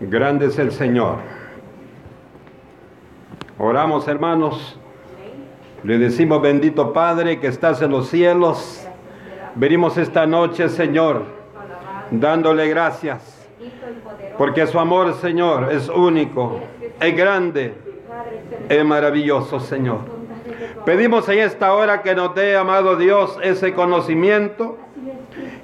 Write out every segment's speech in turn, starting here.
Grande es el Señor. Oramos, hermanos. Le decimos, bendito Padre que estás en los cielos. Venimos esta noche, Señor, dándole gracias. Porque su amor, Señor, es único, es grande, es maravilloso, Señor. Pedimos en esta hora que nos dé, amado Dios, ese conocimiento,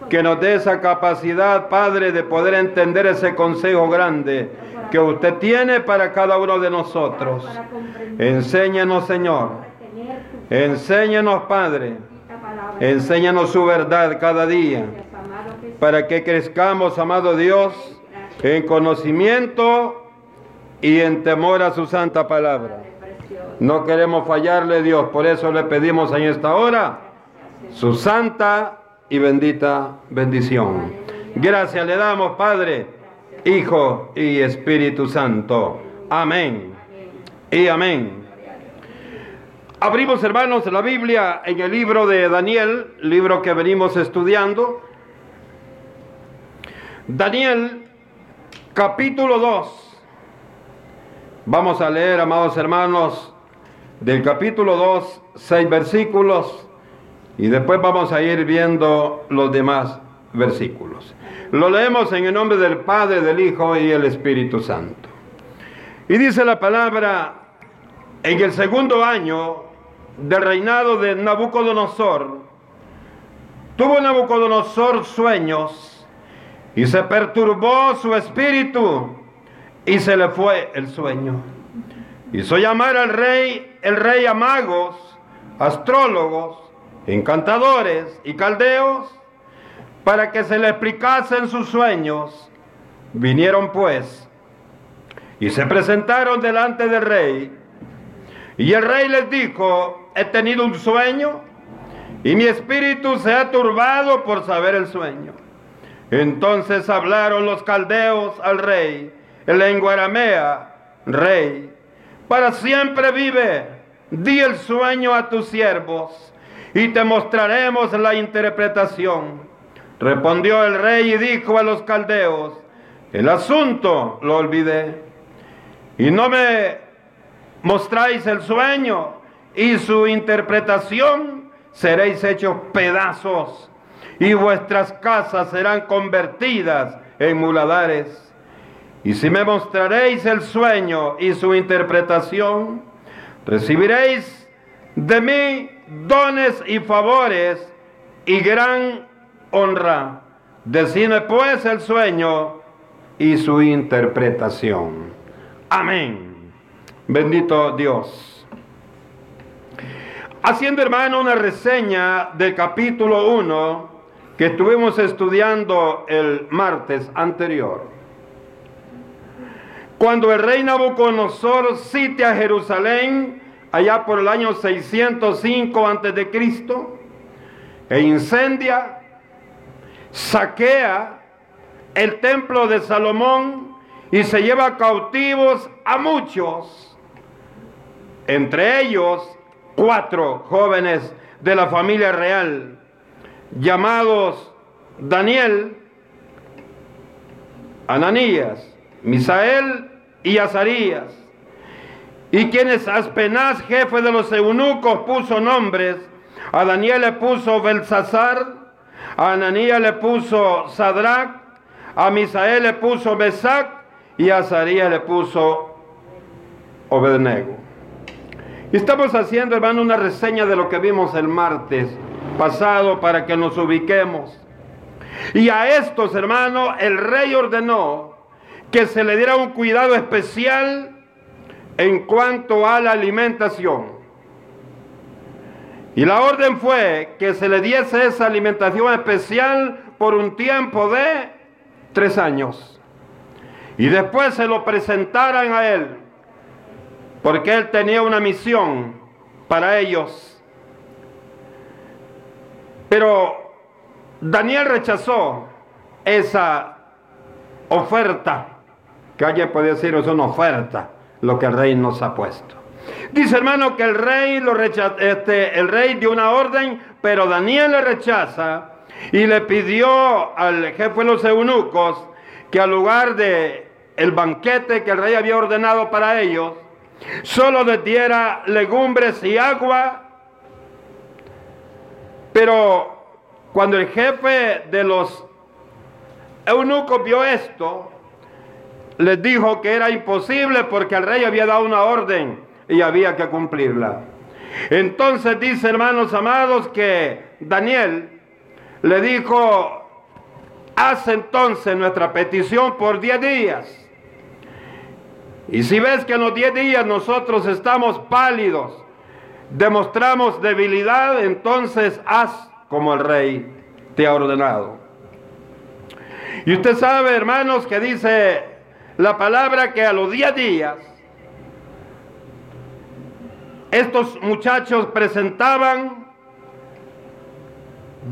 que nos dé esa capacidad, Padre, de poder entender ese consejo grande que usted tiene para cada uno de nosotros. Enséñanos, Señor. Enséñanos, Padre. Enséñanos su verdad cada día para que crezcamos, amado Dios, en conocimiento y en temor a su santa palabra. No queremos fallarle, Dios, por eso le pedimos en esta hora su santa y bendita bendición. Gracias le damos, Padre, Hijo y Espíritu Santo. Amén y amén. Abrimos, hermanos, la Biblia en el libro de Daniel, libro que venimos estudiando. Daniel, capítulo 2. Vamos a leer, amados hermanos, del capítulo 2, seis versículos, y después vamos a ir viendo los demás versículos. Lo leemos en el nombre del Padre, del Hijo y el Espíritu Santo. Y dice la palabra, en el segundo año del reinado de Nabucodonosor, tuvo Nabucodonosor sueños y se perturbó su espíritu y se le fue el sueño. Hizo llamar al rey, el rey a magos, astrólogos, encantadores y caldeos para que se le explicasen sus sueños. Vinieron pues y se presentaron delante del rey. Y el rey les dijo, he tenido un sueño y mi espíritu se ha turbado por saber el sueño. Entonces hablaron los caldeos al rey en lengua aramea, rey, para siempre vive, di el sueño a tus siervos y te mostraremos la interpretación. Respondió el rey y dijo a los caldeos, el asunto lo olvidé y no me mostráis el sueño y su interpretación, seréis hechos pedazos y vuestras casas serán convertidas en muladares. Y si me mostraréis el sueño y su interpretación, recibiréis de mí dones y favores y gran honra. Decime pues el sueño y su interpretación. Amén. Bendito Dios. Haciendo hermano una reseña del capítulo 1 que estuvimos estudiando el martes anterior. Cuando el rey Nabucodonosor sitia Jerusalén allá por el año 605 antes de Cristo e incendia, saquea el templo de Salomón y se lleva cautivos a muchos, entre ellos cuatro jóvenes de la familia real, llamados Daniel, Ananías, Misael y Azarías, y quienes Aspenaz, jefe de los eunucos, puso nombres, a Daniel le puso Belsasar, a Ananías le puso Sadrach, a Misael le puso Mesac y a Azarías le puso Obednego. Estamos haciendo, hermano, una reseña de lo que vimos el martes pasado para que nos ubiquemos. Y a estos, hermano, el rey ordenó que se le diera un cuidado especial en cuanto a la alimentación. Y la orden fue que se le diese esa alimentación especial por un tiempo de tres años. Y después se lo presentaran a él, porque él tenía una misión para ellos. Pero Daniel rechazó esa oferta que alguien puede decir es una oferta lo que el rey nos ha puesto. Dice hermano que el rey lo rechaza, este, el rey dio una orden, pero Daniel le rechaza y le pidió al jefe de los eunucos que al lugar de el banquete que el rey había ordenado para ellos, solo les diera legumbres y agua, pero cuando el jefe de los eunucos vio esto, les dijo que era imposible porque el rey había dado una orden y había que cumplirla. Entonces dice, hermanos amados, que Daniel le dijo, haz entonces nuestra petición por 10 días. Y si ves que en los 10 días nosotros estamos pálidos, demostramos debilidad, entonces haz como el rey te ha ordenado. Y usted sabe, hermanos, que dice la palabra que a los 10 días estos muchachos presentaban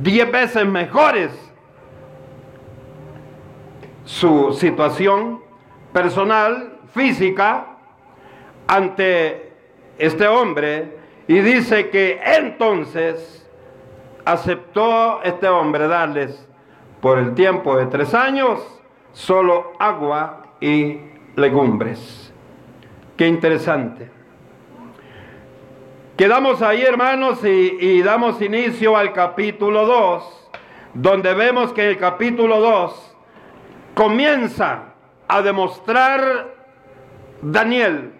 10 veces mejores su situación personal, física, ante este hombre. Y dice que entonces aceptó este hombre darles por el tiempo de tres años solo agua y legumbres. Qué interesante. Quedamos ahí, hermanos, y, y, damos inicio al capítulo 2, donde vemos que el capítulo 2 comienza a demostrar Daniel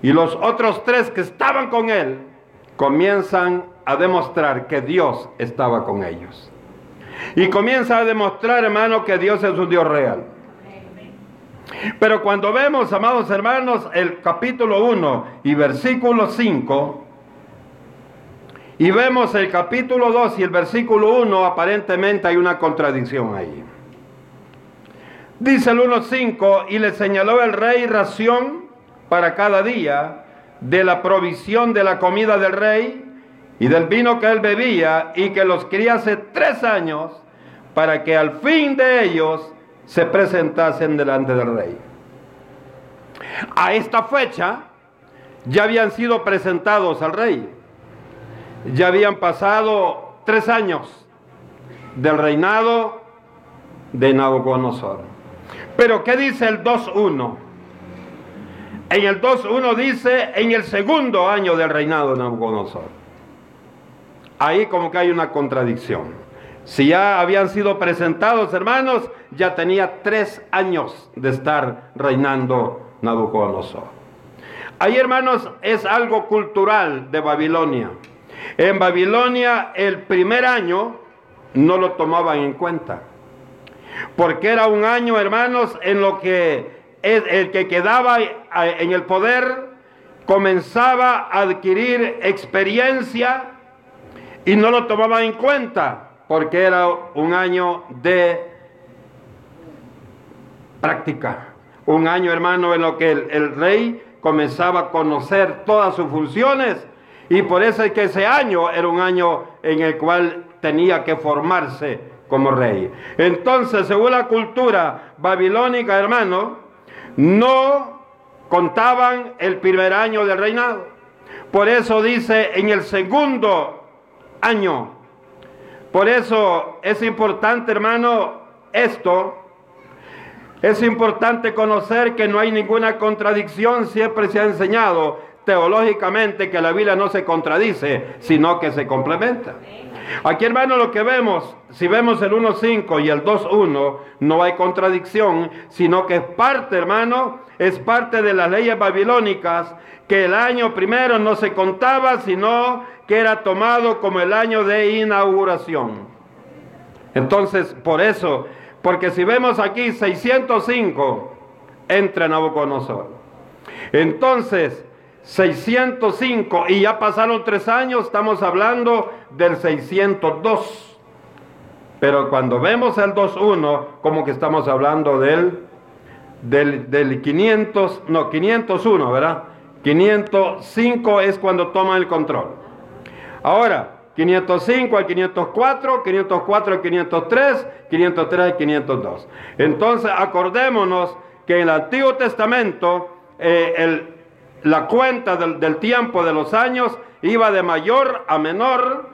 y los otros tres que estaban con él comienzan a demostrar que Dios estaba con ellos. Y comienza a demostrar, hermano, que Dios es un Dios real. Pero cuando vemos, amados hermanos, el capítulo 1 y versículo 5, y vemos el capítulo 2 y el versículo 1, aparentemente hay una contradicción ahí. Dice el 1.5, y le señaló el rey ración para cada día de la provisión de la comida del rey y del vino que él bebía, y que los criase tres años para que al fin de ellos se presentasen delante del rey. A esta fecha ya habían sido presentados al rey. Ya habían pasado tres años del reinado de Nabucodonosor. Pero ¿qué dice el 2.1? En el 2.1 dice en el segundo año del reinado de Nabucodonosor. Ahí como que hay una contradicción. Si ya habían sido presentados, hermanos, ya tenía tres años de estar reinando Nabucodonosor. Ahí, hermanos, es algo cultural de Babilonia. En Babilonia el primer año no lo tomaban en cuenta. Porque era un año, hermanos, en lo que el que quedaba en el poder comenzaba a adquirir experiencia y no lo tomaban en cuenta porque era un año de práctica. Un año, hermano, en lo que el, rey comenzaba a conocer todas sus funciones y por eso es que ese año era un año en el cual tenía que formarse como rey. Entonces, según la cultura babilónica, hermano, no contaban el primer año del reinado. Por eso dice en el segundo año por eso es importante, hermano, esto. Es importante conocer que no hay ninguna contradicción, siempre se ha enseñado teológicamente que la Biblia no se contradice, sino que se complementa. Aquí, hermano, lo que vemos, si vemos el 1.5 y el 2.1, no hay contradicción, sino que es parte, hermano, es parte de las leyes babilónicas, que el año primero no se contaba, sino que era tomado como el año de inauguración. Entonces, por eso, porque si vemos aquí 605, entra Nabucodonosor. Entonces, 605, y ya pasaron tres años, estamos hablando del 602. Pero cuando vemos el 2.1, como que estamos hablando del, del, del 500, no, 501, ¿verdad? 505 es cuando toma el control. Ahora, 505 al 504, 504 al 503, 503 al 502. Entonces, acordémonos que en el Antiguo Testamento eh, la cuenta del, del tiempo de los años iba de mayor a menor.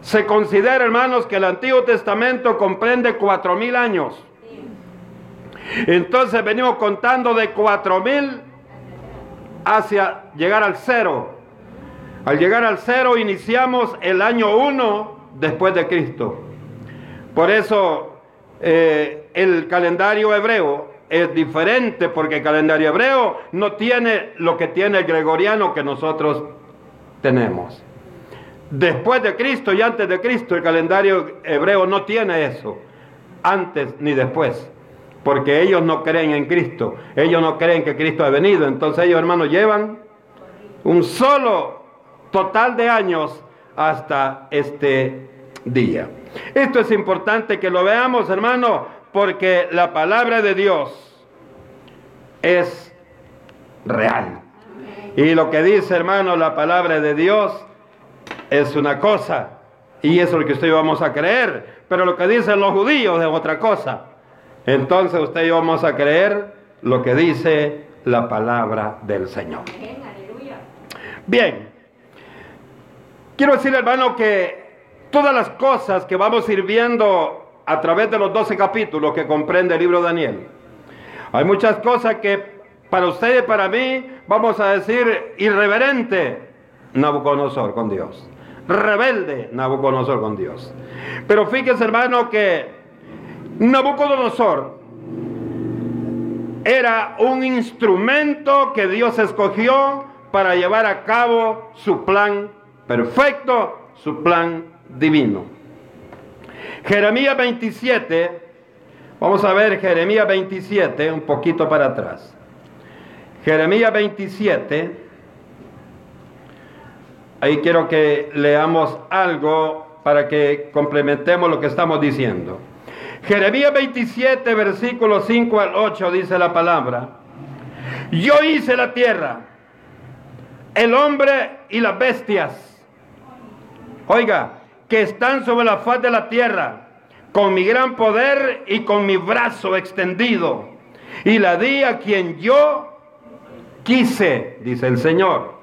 Se considera, hermanos, que el Antiguo Testamento comprende cuatro mil años. Entonces venimos contando de cuatro mil hacia llegar al cero. Al llegar al cero iniciamos el año uno después de Cristo. Por eso eh, el calendario hebreo es diferente porque el calendario hebreo no tiene lo que tiene el gregoriano que nosotros tenemos. Después de Cristo y antes de Cristo el calendario hebreo no tiene eso, antes ni después, porque ellos no creen en Cristo, ellos no creen que Cristo ha venido, entonces ellos hermanos llevan un solo total de años hasta este día. Esto es importante que lo veamos, hermano, porque la palabra de Dios es real. Y lo que dice, hermano, la palabra de Dios es una cosa. Y eso es lo que usted y yo vamos a creer. Pero lo que dicen los judíos es otra cosa. Entonces usted y yo vamos a creer lo que dice la palabra del Señor. Bien. Quiero decir, hermano, que todas las cosas que vamos a ir viendo a través de los 12 capítulos que comprende el libro de Daniel, hay muchas cosas que para usted y para mí vamos a decir irreverente Nabucodonosor con Dios. Rebelde Nabucodonosor con Dios. Pero fíjese hermano que Nabucodonosor era un instrumento que Dios escogió para llevar a cabo su plan perfecto, su plan divino. Jeremías 27, vamos a ver Jeremías 27, un poquito para atrás. Jeremías 27, ahí quiero que leamos algo para que complementemos lo que estamos diciendo. Jeremías 27, versículos 5 al 8 dice la palabra, yo hice la tierra, el hombre y las bestias, oiga, que están sobre la faz de la tierra, con mi gran poder y con mi brazo extendido, y la di a quien yo quise, dice el Señor.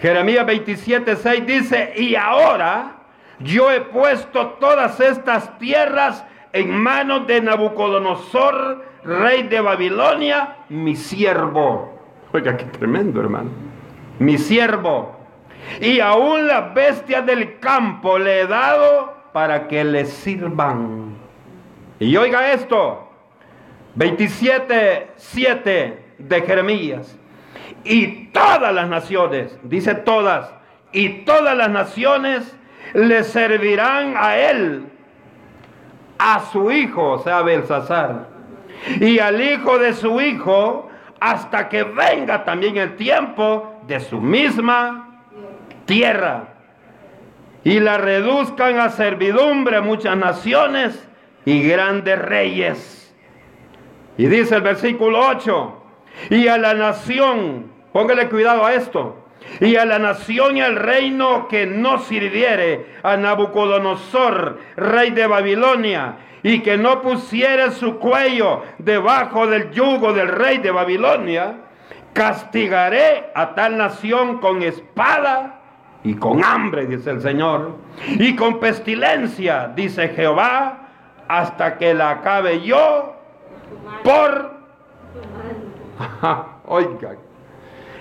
Jeremías 27, 6 dice, y ahora yo he puesto todas estas tierras en manos de Nabucodonosor, rey de Babilonia, mi siervo. Oiga, qué tremendo, hermano. Mi siervo. Y aún las bestias del campo le he dado para que le sirvan. Y oiga esto, 27, 7 de Jeremías y todas las naciones, dice todas, y todas las naciones le servirán a él, a su hijo, o sea, Belsasar, y al hijo de su hijo, hasta que venga también el tiempo de su misma tierra. Y la reduzcan a servidumbre muchas naciones y grandes reyes. Y dice el versículo 8, y a la nación, póngale cuidado a esto, y a la nación y al reino que no sirviere a Nabucodonosor, rey de Babilonia, y que no pusiere su cuello debajo del yugo del rey de Babilonia, castigaré a tal nación con espada y con hambre, dice el Señor, y con pestilencia, dice Jehová, hasta que la acabe yo por Oiga.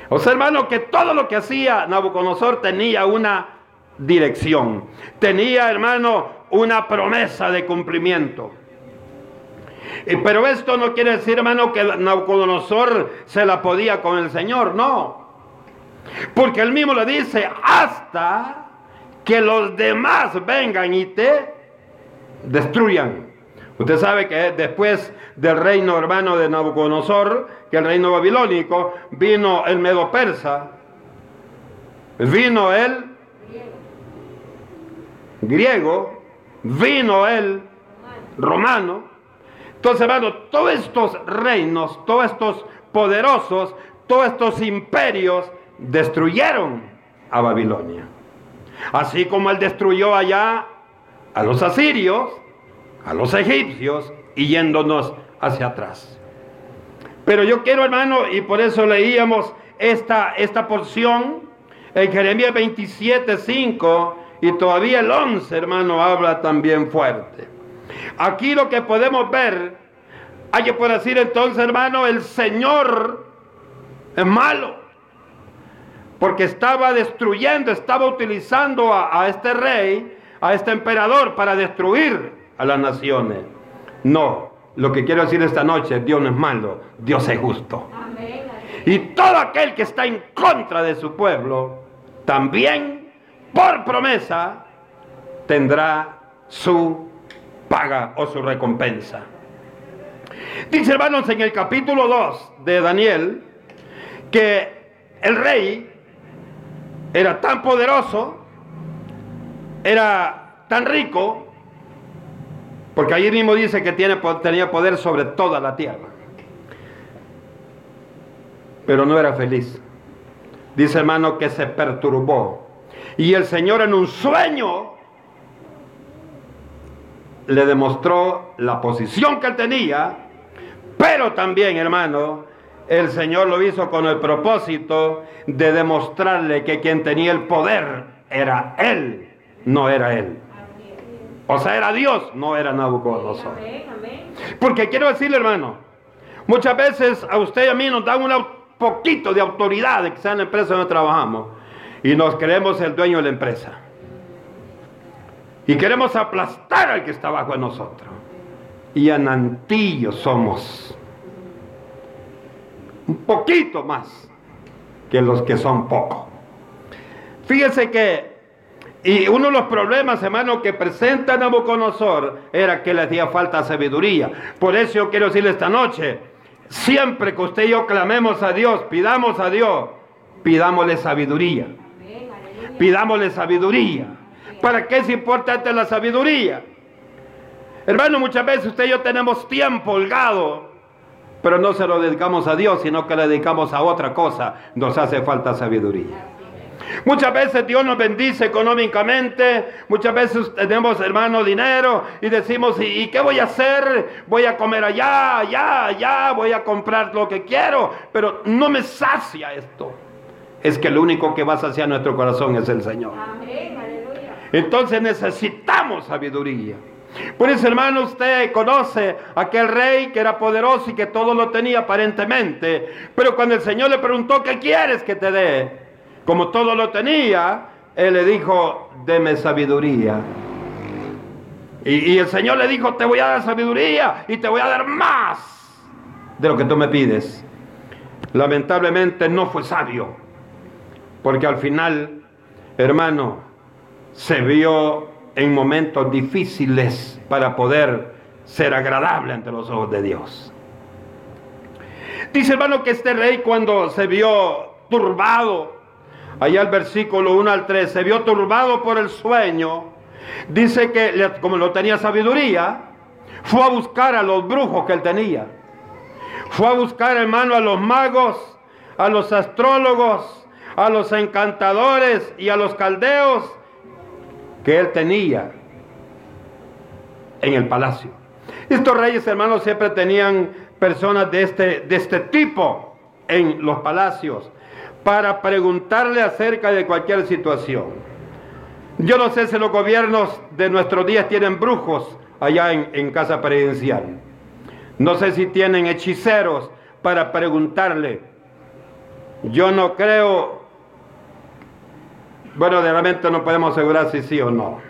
O sea, hermano, que todo lo que hacía Nabucodonosor tenía una dirección. Tenía, hermano, una promesa de cumplimiento. Pero esto no quiere decir, hermano, que Nabucodonosor se la podía con el Señor, no. Porque él mismo le dice, hasta que los demás vengan y te destruyan. Usted sabe que después del reino hermano de Nabucodonosor, que el reino babilónico, vino el medo persa, vino el griego, vino el romano. Entonces, hermano, todos estos reinos, todos estos poderosos, todos estos imperios destruyeron a Babilonia. Así como él destruyó allá a los asirios, a los egipcios y yéndonos hacia atrás. Pero yo quiero, hermano, y por eso leíamos esta, esta porción en Jeremías 27, 5 y todavía el 11, hermano, habla también fuerte. Aquí lo que podemos ver, Hay que por decir entonces, hermano, el Señor es malo. Porque estaba destruyendo, estaba utilizando a, a este rey, a este emperador, para destruir a las naciones. No, lo que quiero decir esta noche, Dios no es malo, Dios es justo. Y todo aquel que está en contra de su pueblo, también por promesa, tendrá su paga o su recompensa. Dice hermanos en el capítulo 2 de Daniel que el rey era tan poderoso, era tan rico, porque allí mismo dice que tiene, tenía poder sobre toda la tierra. Pero no era feliz. Dice hermano que se perturbó. Y el Señor en un sueño le demostró la posición que tenía, pero también, hermano, el Señor lo hizo con el propósito de demostrarle que quien tenía el poder era él, no era él. O sea, era Dios, no era Nabucodonosor. Porque quiero decirle, hermano, muchas veces a usted y a mí nos dan un poquito de autoridad de que sea en la empresa donde trabajamos y nos creemos el dueño de la empresa. Y queremos aplastar al que está bajo de nosotros. Y anantillos somos. Un poquito más que los que son pocos. Fíjese que, y uno de los problemas, hermano, que presenta Nabucodonosor era que le hacía falta sabiduría. Por eso yo quiero decirle esta noche, siempre que usted y yo clamemos a Dios, pidamos a Dios, pidámosle sabiduría. Pidámosle sabiduría. ¿Para qué es importante la sabiduría? Hermano, muchas veces usted y yo tenemos tiempo holgado, pero no se lo dedicamos a Dios, sino que le dedicamos a otra cosa. Nos hace falta sabiduría. Muchas veces Dios nos bendice económicamente, muchas veces tenemos, hermano, dinero y decimos, ¿y, qué voy a hacer? Voy a comer allá, allá, allá, voy a comprar lo que quiero, pero no me sacia esto. Es que lo único que va a saciar nuestro corazón es el Señor. Amén. Entonces necesitamos sabiduría. Por eso, hermano, usted conoce a aquel rey que era poderoso y que todo lo tenía aparentemente. Pero cuando el Señor le preguntó, ¿qué quieres que te dé? Como todo lo tenía, él le dijo, deme sabiduría. Y, el Señor le dijo, te voy a dar sabiduría y te voy a dar más de lo que tú me pides. Lamentablemente no fue sabio. Porque al final, hermano, se vio en momentos difíciles para poder ser agradable ante los ojos de Dios. Dice hermano que este rey cuando se vio turbado, allá el versículo 1 al 3, se vio turbado por el sueño, dice que como no tenía sabiduría, fue a buscar a los brujos que él tenía. Fue a buscar hermano a los magos, a los astrólogos, a los encantadores y a los caldeos que él tenía en el palacio. Estos reyes hermanos siempre tenían personas de este, de este tipo en los palacios para preguntarle acerca de cualquier situación. Yo no sé si los gobiernos de nuestros días tienen brujos allá en, en casa presidencial. No sé si tienen hechiceros para preguntarle. Yo no creo bueno, realmente no podemos asegurar si sí o no.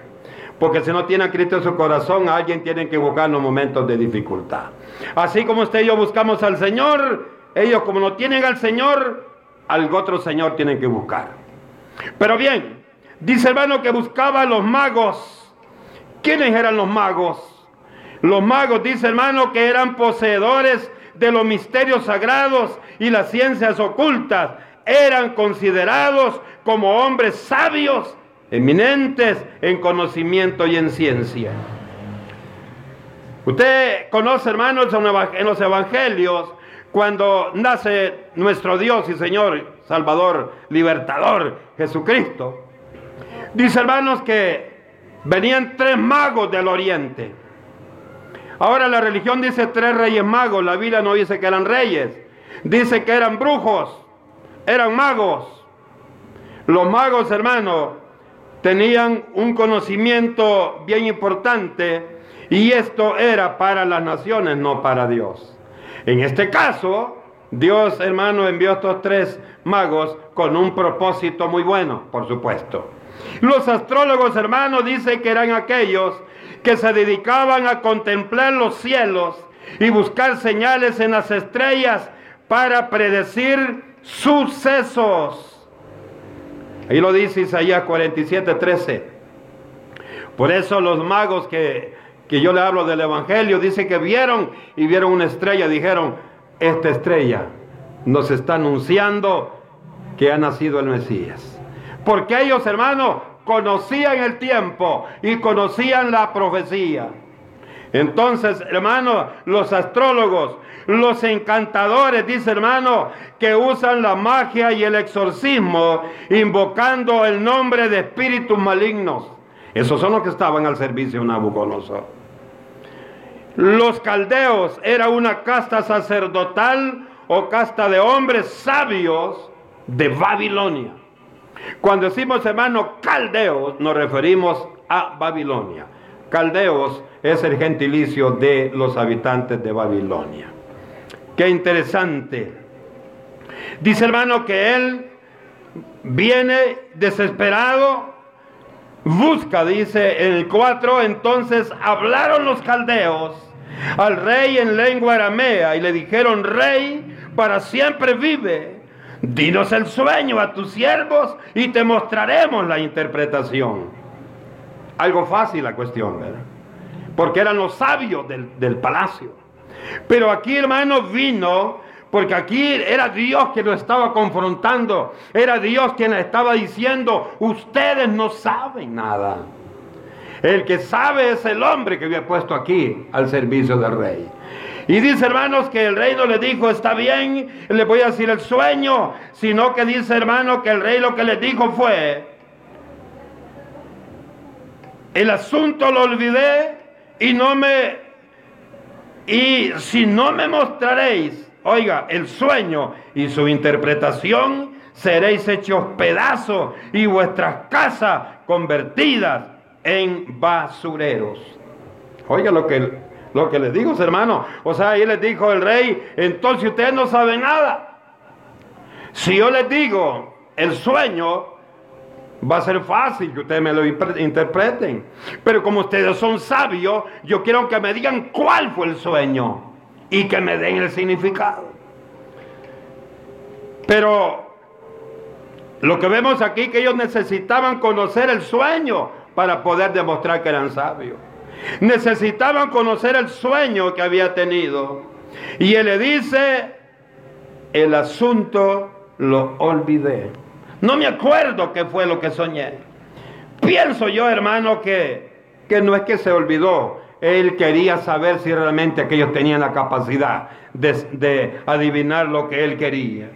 Porque si no tiene a Cristo en su corazón, alguien tiene que buscar en momentos de dificultad. Así como usted y yo buscamos al Señor, ellos como no tienen al Señor, algo otro Señor tienen que buscar. Pero bien, dice hermano que buscaba a los magos. ¿Quiénes eran los magos? Los magos, dice hermano, que eran poseedores de los misterios sagrados y las ciencias ocultas. Eran considerados como hombres sabios, eminentes en conocimiento y en ciencia. Usted conoce, hermanos, en los evangelios, cuando nace nuestro Dios y Señor, Salvador, Libertador, Jesucristo. Dice, hermanos, que venían tres magos del oriente. Ahora la religión dice tres reyes magos, la Biblia no dice que eran reyes, dice que eran brujos, eran magos. Los magos, hermanos, tenían un conocimiento bien importante Y esto era para las naciones, no para Dios. En este caso, Dios, hermano, envió a estos tres magos con un propósito muy bueno, por supuesto. Los astrólogos, hermanos, dicen que eran aquellos que se dedicaban a contemplar los cielos y buscar señales en las estrellas para predecir sucesos. Ahí lo dice Isaías 47, 13. Por eso los magos que, que yo le hablo del Evangelio, dice que vieron y vieron una estrella, dijeron, esta estrella nos está anunciando que ha nacido el Mesías. Porque ellos, hermanos, conocían el tiempo y conocían la profecía. Entonces, hermano, los astrólogos, los encantadores, dice hermano, que usan la magia y el exorcismo, invocando el nombre de espíritus malignos. Esos son los que estaban al servicio de Nabucodonosor. Los caldeos era una casta sacerdotal o casta de hombres sabios de Babilonia. Cuando decimos hermano caldeos, nos referimos a Babilonia. Caldeos es el gentilicio de los habitantes de Babilonia. Qué interesante. Dice hermano que él viene desesperado, busca, dice en el 4, entonces hablaron los caldeos al rey en lengua aramea y le dijeron, rey, para siempre vive. Dinos el sueño a tus siervos y te mostraremos la interpretación. Algo fácil la cuestión, ¿verdad? Porque eran los sabios del, del palacio. Pero aquí, hermano, vino porque aquí era Dios quien lo estaba confrontando. Era Dios quien le estaba diciendo, ustedes no saben nada. El que sabe es el hombre que había puesto aquí al servicio del rey. Y dice, hermanos, que el rey no le dijo, está bien, le voy a decir el sueño, sino que dice, hermano, que el rey lo que le dijo fue, el asunto lo olvidé y no me, y si no me mostraréis, oiga, el sueño y su interpretación, seréis hechos pedazos y vuestras casas convertidas en basureros. Oiga lo que lo que les digo, hermano. O sea, ahí les dijo el rey, entonces ustedes no saben nada. Si yo les digo el sueño, va a ser fácil que ustedes me lo interpreten. Pero como ustedes son sabios, yo quiero que me digan cuál fue el sueño y que me den el significado. Pero lo que vemos aquí que ellos necesitaban conocer el sueño para poder demostrar que eran sabios. Necesitaban conocer el sueño que había tenido. Y él le dice, el asunto lo olvidé. No me acuerdo qué fue lo que soñé. Pienso yo, hermano, que, que no es que se olvidó. Él quería saber si realmente aquellos tenían la capacidad de, de adivinar lo que él quería.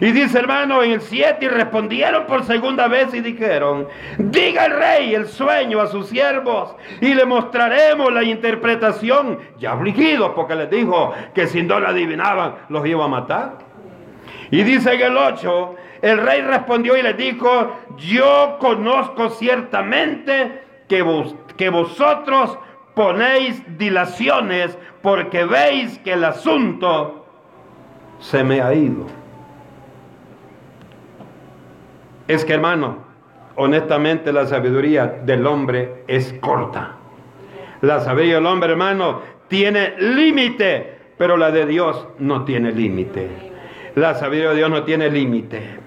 Y dice hermano en el 7 y respondieron por segunda vez y dijeron, diga el rey el sueño a sus siervos y le mostraremos la interpretación. Ya afligidos porque les dijo que si no la adivinaban los iba a matar. Y dice en el 8, el rey respondió y le dijo, yo conozco ciertamente que, vos, que vosotros ponéis dilaciones porque veis que el asunto se me ha ido. Es que hermano, honestamente la sabiduría del hombre es corta. La sabiduría del hombre, hermano, tiene límite, pero la de Dios no tiene límite. La sabiduría de Dios no tiene límite.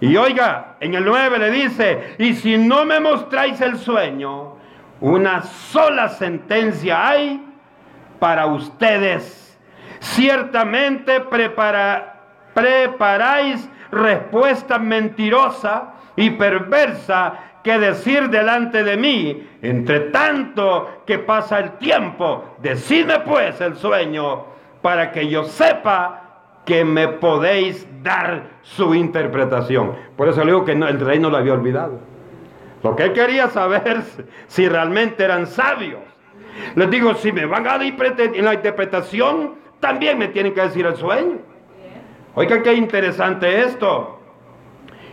Y oiga, en el 9 le dice, y si no me mostráis el sueño, una sola sentencia hay para ustedes. Ciertamente preparáis respuesta mentirosa y perversa que decir delante de mí, entre tanto que pasa el tiempo, decidme pues el sueño para que yo sepa que me podéis dar su interpretación. Por eso le digo que el rey no lo había olvidado. Lo que él quería saber si realmente eran sabios. Les digo, si me van a dar la interpretación, también me tienen que decir el sueño. Oiga, qué interesante esto.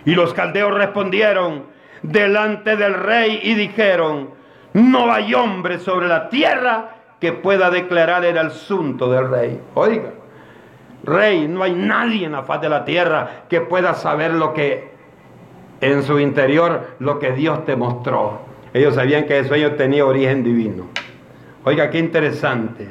Y los caldeos respondieron delante del rey y dijeron, no hay hombre sobre la tierra que pueda declarar el asunto del rey. Oiga, rey, no hay nadie en la faz de la tierra que pueda saber lo que en su interior, lo que Dios te mostró. Ellos sabían que el sueño tenía origen divino. Oiga, qué interesante.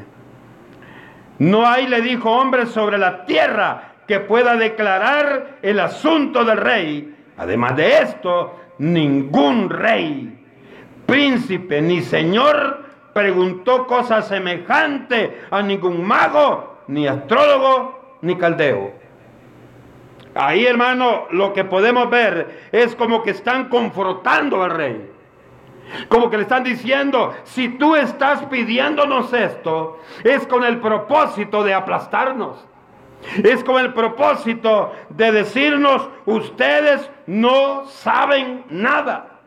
No hay, le dijo, hombre sobre la tierra que pueda declarar el asunto del rey. Además de esto, ningún rey, príncipe ni señor preguntó cosa semejante a ningún mago, ni astrólogo, ni caldeo. Ahí, hermano, lo que podemos ver es como que están confrontando al rey. Como que le están diciendo, si tú estás pidiéndonos esto, es con el propósito de aplastarnos. Es con el propósito de decirnos, ustedes no saben nada.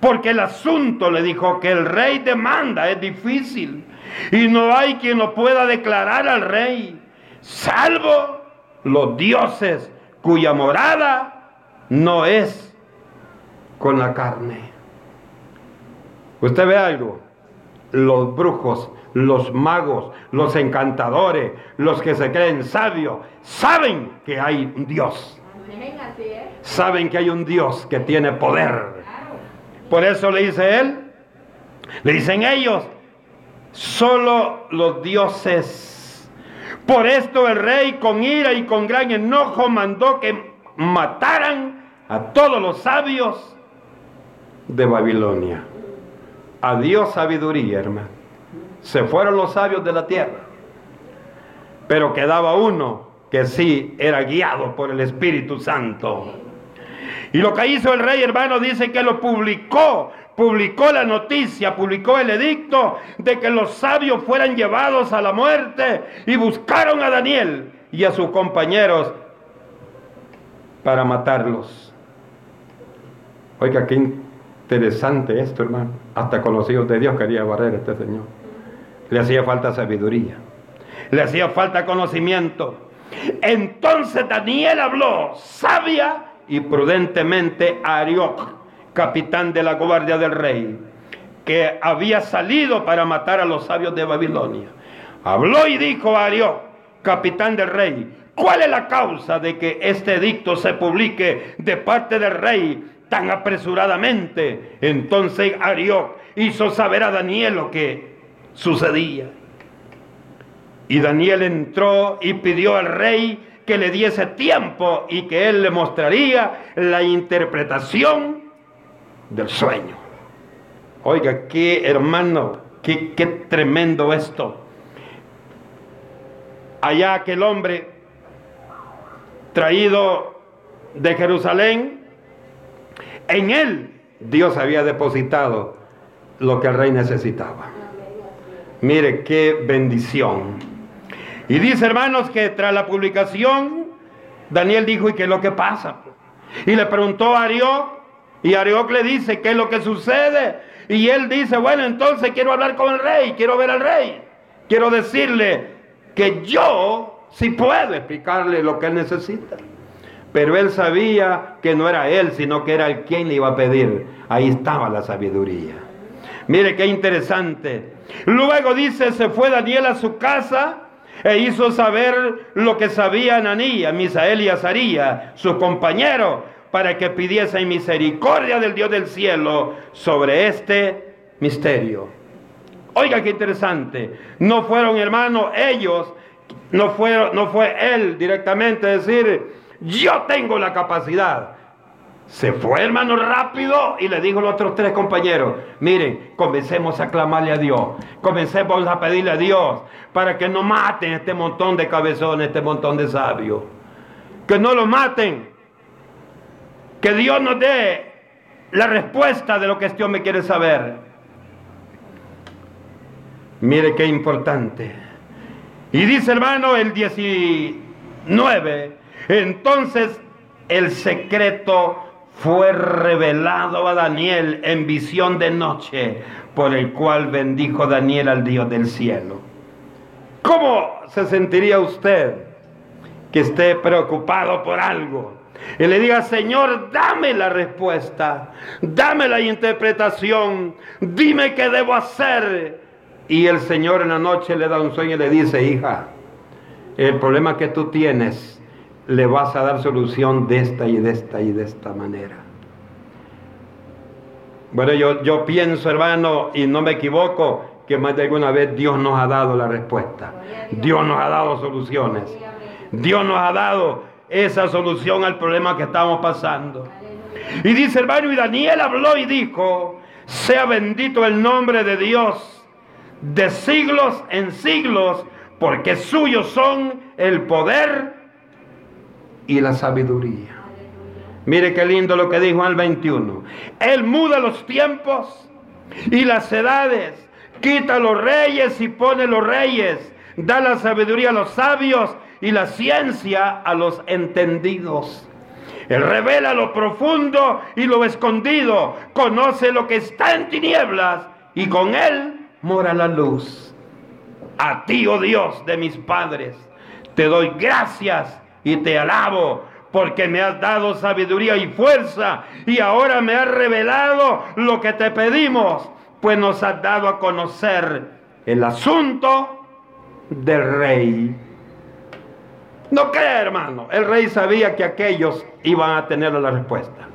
Porque el asunto le dijo que el rey demanda es difícil. Y no hay quien lo pueda declarar al rey, salvo los dioses cuya morada no es con la carne. Usted ve algo, los brujos, los magos, los encantadores, los que se creen sabios, saben que hay un Dios. Saben que hay un Dios que tiene poder. Por eso le dice él, le dicen ellos, solo los dioses. Por esto el rey con ira y con gran enojo mandó que mataran a todos los sabios de Babilonia. Adiós sabiduría, hermano. Se fueron los sabios de la tierra. Pero quedaba uno que sí era guiado por el Espíritu Santo. Y lo que hizo el rey, hermano, dice que lo publicó, publicó la noticia, publicó el edicto de que los sabios fueran llevados a la muerte y buscaron a Daniel y a sus compañeros para matarlos. Oiga, qué interesante esto, hermano. Hasta con los hijos de Dios quería barrer este señor. Le hacía falta sabiduría. Le hacía falta conocimiento. Entonces Daniel habló sabia y prudentemente a Arioc, capitán de la guardia del rey, que había salido para matar a los sabios de Babilonia. Habló y dijo a Arioc, capitán del rey, ¿cuál es la causa de que este edicto se publique de parte del rey tan apresuradamente? Entonces Arioc hizo saber a Daniel lo que sucedía. Y Daniel entró y pidió al rey que le diese tiempo y que él le mostraría la interpretación del sueño. Oiga, qué hermano, qué, qué tremendo esto. Allá aquel hombre traído de Jerusalén, en él Dios había depositado lo que el rey necesitaba. Mire qué bendición. Y dice, hermanos, que tras la publicación, Daniel dijo, ¿y qué es lo que pasa? Y le preguntó a Arioc, y Arioc le dice, ¿qué es lo que sucede? Y él dice, bueno, entonces quiero hablar con el rey, quiero ver al rey. Quiero decirle que yo sí puedo explicarle lo que él necesita. Pero él sabía que no era él, sino que era el quien le iba a pedir. Ahí estaba la sabiduría. Mire qué interesante. Luego dice, se fue Daniel a su casa e hizo saber lo que sabía Ananías, Misael y Azaría, sus compañeros, para que pidiesen misericordia del Dios del cielo sobre este misterio. Oiga qué interesante. No fueron hermanos ellos, no, no fue él directamente decir, yo tengo la capacidad. Se fue hermano rápido y le dijo a los otros tres compañeros, miren, comencemos a clamarle a Dios, comencemos a pedirle a Dios para que no maten este montón de cabezones, este montón de sabios. Que no lo maten. Que Dios nos dé la respuesta de lo que este hombre quiere saber. Mire qué importante. Y dice hermano el 19, entonces el secreto fue revelado a Daniel en visión de noche, por el cual bendijo Daniel al Dios del cielo. ¿Cómo se sentiría usted que esté preocupado por algo? y le diga, Señor, dame la respuesta, dame la interpretación, dime qué debo hacer. Y el Señor en la noche le da un sueño y le dice, hija, el problema que tú tienes, le vas a dar solución de esta y de esta y de esta manera. Bueno, yo, yo pienso, hermano, y no me equivoco, que más de alguna vez Dios nos ha dado la respuesta. Dios nos ha dado soluciones. Dios nos ha dado esa solución al problema que estamos pasando. Y dice hermano, y Daniel habló y dijo, sea bendito el nombre de Dios de siglos en siglos, porque suyos son el poder y la sabiduría. Mire qué lindo lo que dijo al 21. Él muda los tiempos y las edades, quita los reyes y pone los reyes, da la sabiduría a los sabios y la ciencia a los entendidos. Él revela lo profundo y lo escondido, conoce lo que está en tinieblas y con él mora la luz. A ti, oh Dios de mis padres, te doy gracias y te alabo porque me has dado sabiduría y fuerza y ahora me has revelado lo que te pedimos, pues nos has dado a conocer el asunto del rey. No crea, hermano. El rey sabía que aquellos iban a tener la respuesta.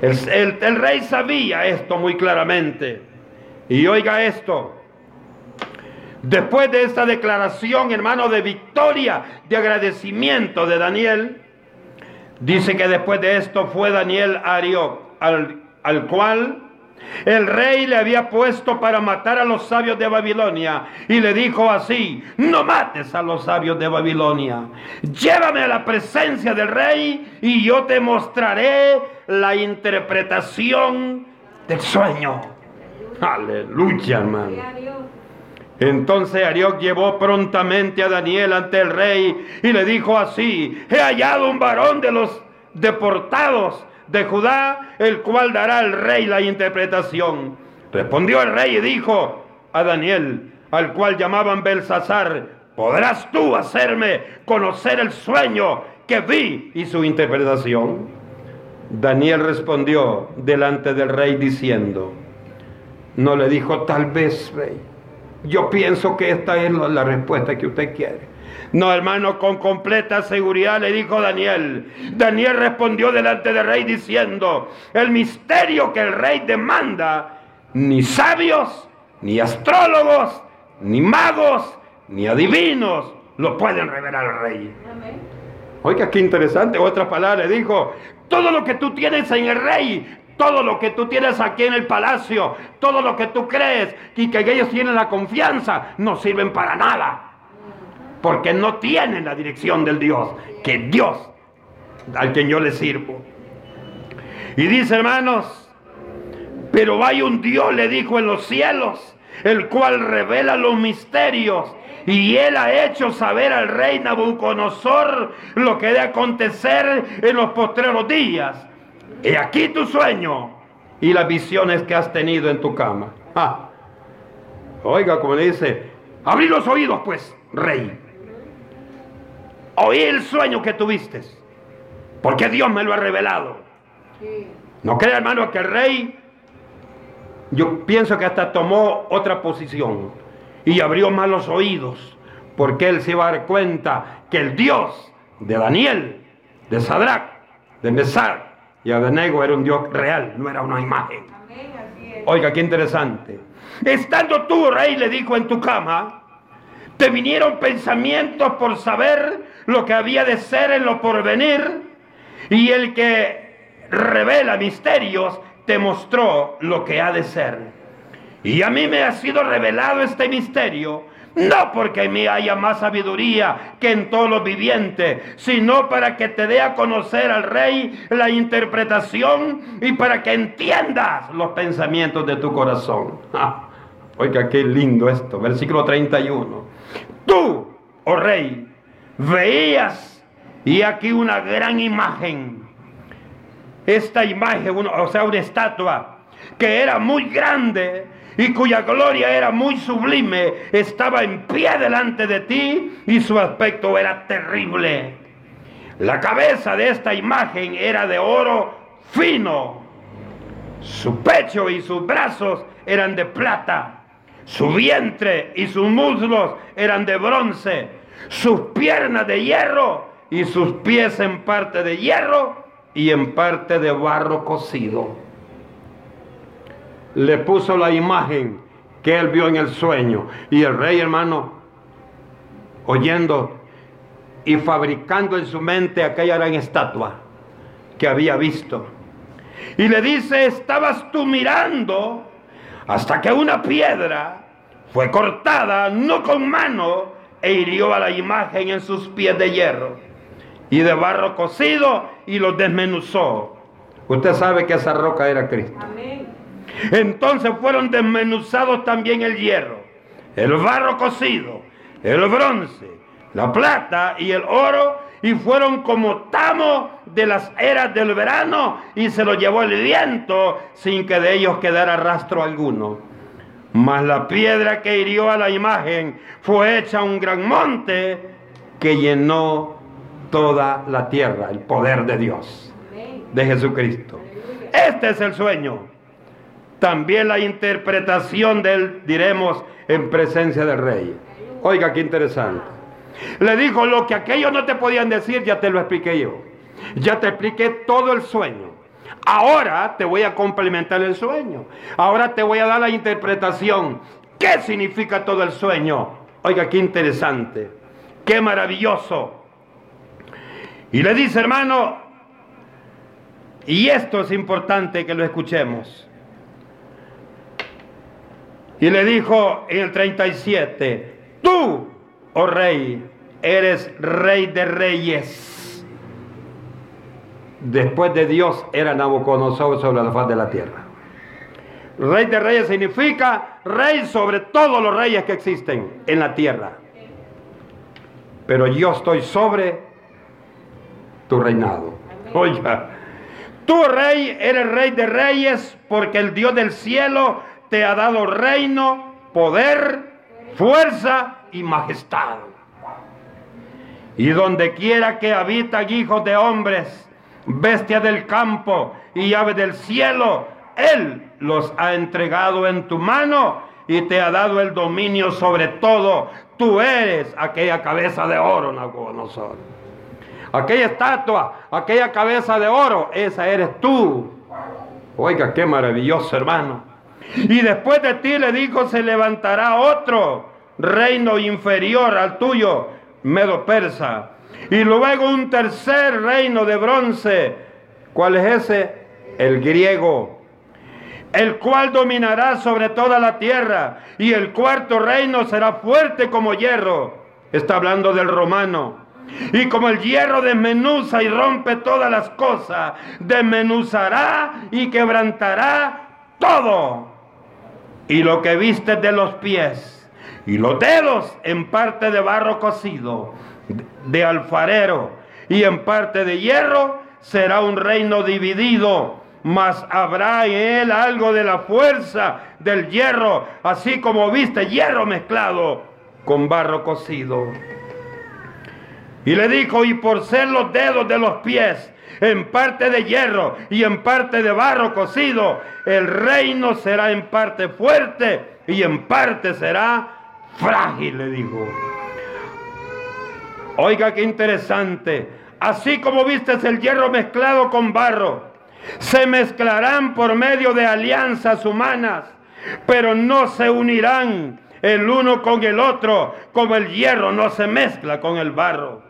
El, el, rey sabía esto muy claramente. Y oiga esto. Después de esta declaración, hermano, de victoria, de agradecimiento de Daniel, dice que después de esto fue Daniel a al, al cual el rey le había puesto para matar a los sabios de Babilonia y le dijo así, no mates a los sabios de Babilonia, llévame a la presencia del rey y yo te mostraré la interpretación del sueño. Aleluya, hermano. Entonces Arioc llevó prontamente a Daniel ante el rey y le dijo así, he hallado un varón de los deportados de Judá, el cual dará al rey la interpretación. Respondió el rey y dijo a Daniel, al cual llamaban Belsasar, ¿podrás tú hacerme conocer el sueño que vi y su interpretación? Daniel respondió delante del rey diciendo, no le dijo tal vez, rey, yo pienso que esta es la respuesta que usted quiere. No, hermano, con completa seguridad le dijo Daniel. Daniel respondió delante del rey diciendo, el misterio que el rey demanda, ni sabios, ni astrólogos, ni magos, ni adivinos lo pueden revelar al rey. Oiga, qué interesante. Otra palabra le dijo, todo lo que tú tienes en el rey, todo lo que tú tienes aquí en el palacio, todo lo que tú crees y que ellos tienen la confianza, no sirven para nada porque no tienen la dirección del Dios, que Dios al que yo le sirvo. Y dice, hermanos, pero hay un Dios, le dijo en los cielos, el cual revela los misterios. Y él ha hecho saber al rey Nabucodonosor lo que debe acontecer en los postreros días. Y aquí tu sueño y las visiones que has tenido en tu cama. Ah. Oiga, como le dice, abrí los oídos pues, rey oí el sueño que tuviste, porque Dios me lo ha revelado. No crea, hermano, que el rey, yo pienso que hasta tomó otra posición y abrió más los oídos, porque él se iba a dar cuenta que el Dios de Daniel, de Sadrach, de Mesar y Abednego era un Dios real, no era una imagen. Oiga, qué interesante. Estando tú, rey, le dijo en tu cama, te vinieron pensamientos por saber lo que había de ser en lo porvenir, y el que revela misterios te mostró lo que ha de ser. Y a mí me ha sido revelado este misterio, no porque me haya más sabiduría que en todos los vivientes, sino para que te dé a conocer al rey la interpretación y para que entiendas los pensamientos de tu corazón. Oiga, qué lindo esto, versículo 31. Tú, oh rey, veías y aquí una gran imagen. Esta imagen, o sea, una estatua que era muy grande y cuya gloria era muy sublime, estaba en pie delante de ti y su aspecto era terrible. La cabeza de esta imagen era de oro fino. Su pecho y sus brazos eran de plata. Su vientre y sus muslos eran de bronce. Sus piernas de hierro y sus pies en parte de hierro y en parte de barro cocido. Le puso la imagen que él vio en el sueño. Y el rey hermano, oyendo y fabricando en su mente aquella gran estatua que había visto. Y le dice, estabas tú mirando hasta que una piedra fue cortada, no con mano, e hirió a la imagen en sus pies de hierro y de barro cocido y los desmenuzó. Usted sabe que esa roca era Cristo. Entonces fueron desmenuzados también el hierro, el barro cocido, el bronce, la plata y el oro, y fueron como tamo de las eras del verano, y se lo llevó el viento sin que de ellos quedara rastro alguno. Mas la piedra que hirió a la imagen fue hecha un gran monte que llenó toda la tierra, el poder de Dios, de Jesucristo. Este es el sueño. También la interpretación de él, diremos, en presencia del rey. Oiga, qué interesante. Le dijo, lo que aquellos no te podían decir, ya te lo expliqué yo. Ya te expliqué todo el sueño. Ahora te voy a complementar el sueño. Ahora te voy a dar la interpretación. ¿Qué significa todo el sueño? Oiga, qué interesante. Qué maravilloso. Y le dice, hermano, y esto es importante que lo escuchemos. Y le dijo en el 37, tú, oh rey, eres rey de reyes. Después de Dios era Nabucodonosor sobre la faz de la tierra. Rey de reyes significa rey sobre todos los reyes que existen en la tierra. Pero yo estoy sobre tu reinado. Oiga, tú rey eres rey de reyes porque el Dios del cielo te ha dado reino, poder, fuerza y majestad. Y donde quiera que habitan hijos de hombres, bestias del campo y aves del cielo, Él los ha entregado en tu mano y te ha dado el dominio sobre todo. Tú eres aquella cabeza de oro, Nabucodonosor. Aquella estatua, aquella cabeza de oro, esa eres tú. Oiga, qué maravilloso, hermano. Y después de ti le dijo, se levantará otro reino inferior al tuyo, Medo Persa. Y luego un tercer reino de bronce. ¿Cuál es ese? El griego. El cual dominará sobre toda la tierra. Y el cuarto reino será fuerte como hierro. Está hablando del romano. Y como el hierro desmenuza y rompe todas las cosas, desmenuzará y quebrantará todo y lo que viste de los pies y los dedos en parte de barro cocido, de alfarero y en parte de hierro, será un reino dividido, mas habrá en él algo de la fuerza del hierro, así como viste hierro mezclado con barro cocido. Y le dijo, y por ser los dedos de los pies en parte de hierro y en parte de barro cocido. El reino será en parte fuerte y en parte será frágil, le dijo. Oiga qué interesante. Así como vistes el hierro mezclado con barro, se mezclarán por medio de alianzas humanas, pero no se unirán el uno con el otro, como el hierro no se mezcla con el barro.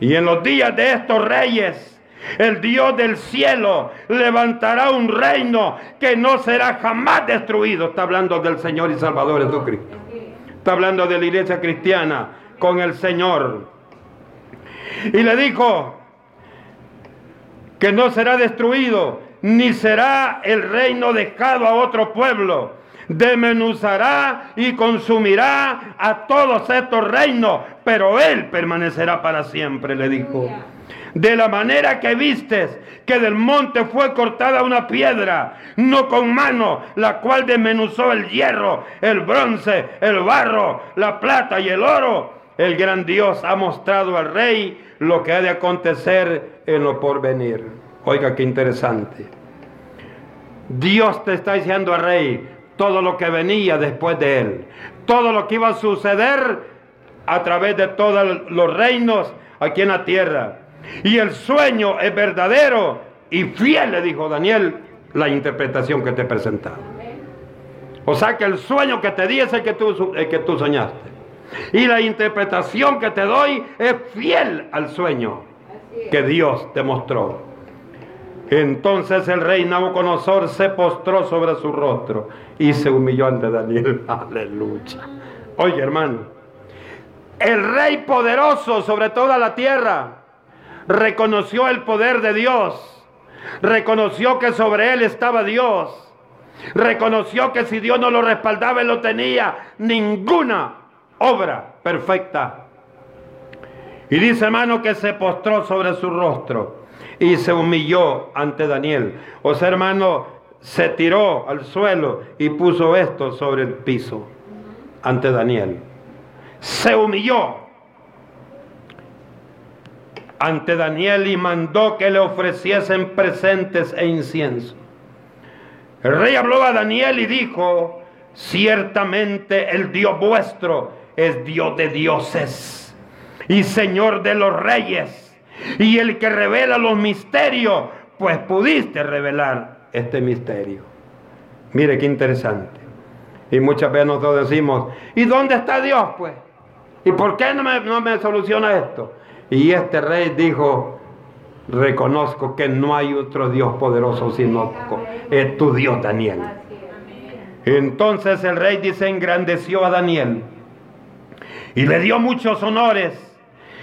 Y en los días de estos reyes, el Dios del cielo levantará un reino que no será jamás destruido. Está hablando del Señor y Salvador Jesucristo. Está hablando de la iglesia cristiana con el Señor. Y le dijo que no será destruido, ni será el reino dejado a otro pueblo. Demenuzará y consumirá a todos estos reinos, pero Él permanecerá para siempre, le dijo de la manera que vistes que del monte fue cortada una piedra, no con mano, la cual desmenuzó el hierro, el bronce, el barro, la plata y el oro, el gran Dios ha mostrado al rey lo que ha de acontecer en lo porvenir. Oiga, qué interesante. Dios te está diciendo al rey todo lo que venía después de él, todo lo que iba a suceder a través de todos los reinos aquí en la tierra. Y el sueño es verdadero y fiel, le dijo Daniel, la interpretación que te he presentado. O sea que el sueño que te di es el que tú, que tú soñaste. Y la interpretación que te doy es fiel al sueño que Dios te mostró. Entonces el rey Nabucodonosor se postró sobre su rostro y se humilló ante Daniel. Aleluya. Oye, hermano, el rey poderoso sobre toda la tierra reconoció el poder de Dios. Reconoció que sobre él estaba Dios. Reconoció que si Dios no lo respaldaba, él no tenía ninguna obra perfecta. Y dice hermano que se postró sobre su rostro y se humilló ante Daniel. O sea, hermano, se tiró al suelo y puso esto sobre el piso ante Daniel. Se humilló ante Daniel y mandó que le ofreciesen presentes e incienso. El rey habló a Daniel y dijo, ciertamente el Dios vuestro es Dios de dioses y Señor de los reyes y el que revela los misterios, pues pudiste revelar este misterio. Mire qué interesante. Y muchas veces nosotros decimos, ¿y dónde está Dios pues? ¿Y por qué no me, no me soluciona esto? Y este rey dijo, reconozco que no hay otro Dios poderoso sino tu Dios Daniel. Entonces el rey dice, engrandeció a Daniel y le dio muchos honores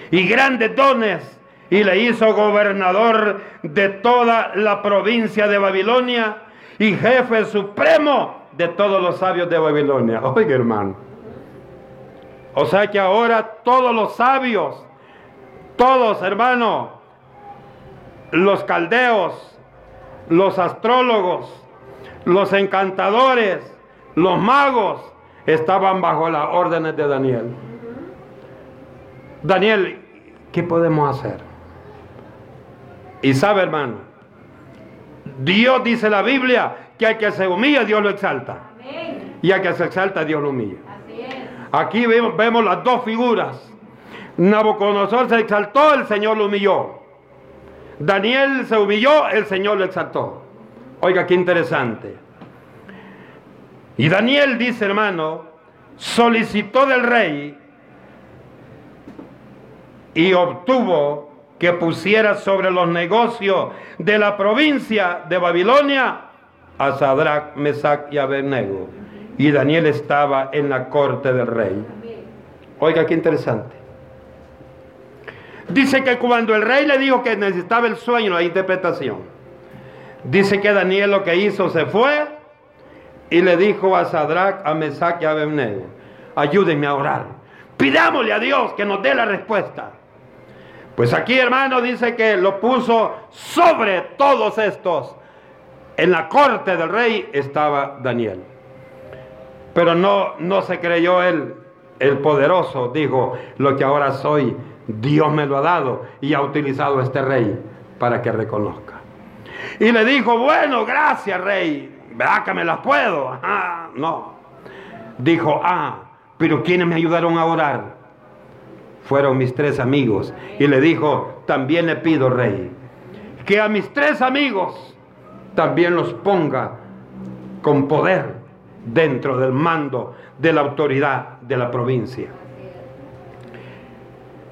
y grandes dones y le hizo gobernador de toda la provincia de Babilonia y jefe supremo de todos los sabios de Babilonia. Oiga hermano. O sea que ahora todos los sabios, todos hermano, los caldeos, los astrólogos, los encantadores, los magos, estaban bajo las órdenes de Daniel. Daniel, ¿qué podemos hacer? Y sabe, hermano, Dios dice la Biblia que al que se humilla, Dios lo exalta. Y al que se exalta, Dios lo humilla. Aquí vemos, vemos las dos figuras. Nabucodonosor se exaltó, el Señor lo humilló. Daniel se humilló, el Señor lo exaltó. Oiga, qué interesante. Y Daniel dice, hermano, solicitó del rey y obtuvo que pusiera sobre los negocios de la provincia de Babilonia a Sadrach, Mesach y Abednego. Y Daniel estaba en la corte del rey. Oiga, qué interesante. Dice que cuando el rey le dijo que necesitaba el sueño, la interpretación, dice que Daniel lo que hizo se fue y le dijo a Sadrach, a Mesach y a Abednego, ayúdenme a orar. Pidámosle a Dios que nos dé la respuesta. Pues aquí, hermano, dice que lo puso sobre todos estos. En la corte del rey estaba Daniel. Pero no, no se creyó él, el poderoso, dijo, lo que ahora soy, Dios me lo ha dado y ha utilizado este rey para que reconozca. Y le dijo, bueno, gracias, rey, ¿verdad que me las puedo? no. Dijo, ah, pero ¿quiénes me ayudaron a orar? fueron mis tres amigos. Y le dijo, también le pido, rey, que a mis tres amigos también los ponga con poder dentro del mando de la autoridad de la provincia.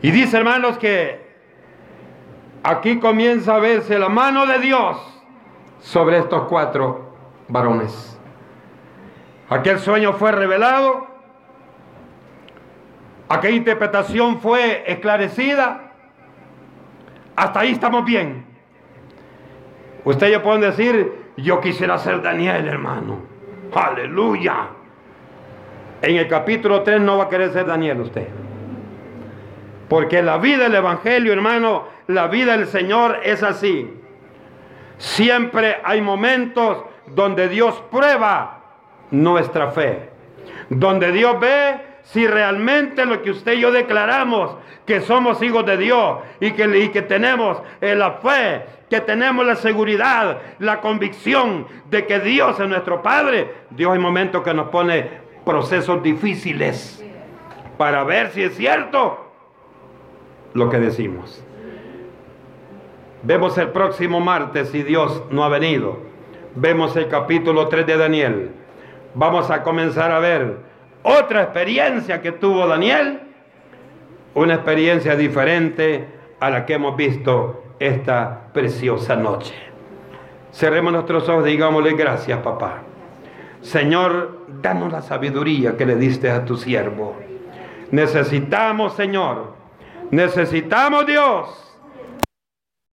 Y dice, hermanos, que aquí comienza a verse la mano de Dios sobre estos cuatro varones. Aquel sueño fue revelado aquella interpretación fue esclarecida, hasta ahí estamos bien. Ustedes pueden decir, yo quisiera ser Daniel, hermano. Aleluya. En el capítulo 3 no va a querer ser Daniel usted. Porque la vida del Evangelio, hermano, la vida del Señor es así. Siempre hay momentos donde Dios prueba nuestra fe. Donde Dios ve si realmente lo que usted y yo declaramos, que somos hijos de Dios y que, y que tenemos eh, la fe, que tenemos la seguridad, la convicción de que Dios es nuestro Padre, Dios hay momentos que nos pone procesos difíciles para ver si es cierto lo que decimos. Vemos el próximo martes si Dios no ha venido. Vemos el capítulo 3 de Daniel. Vamos a comenzar a ver otra experiencia que tuvo Daniel, una experiencia diferente a la que hemos visto esta preciosa noche. Cerremos nuestros ojos y digámosle gracias, papá. Señor, danos la sabiduría que le diste a tu siervo. Necesitamos, Señor, necesitamos Dios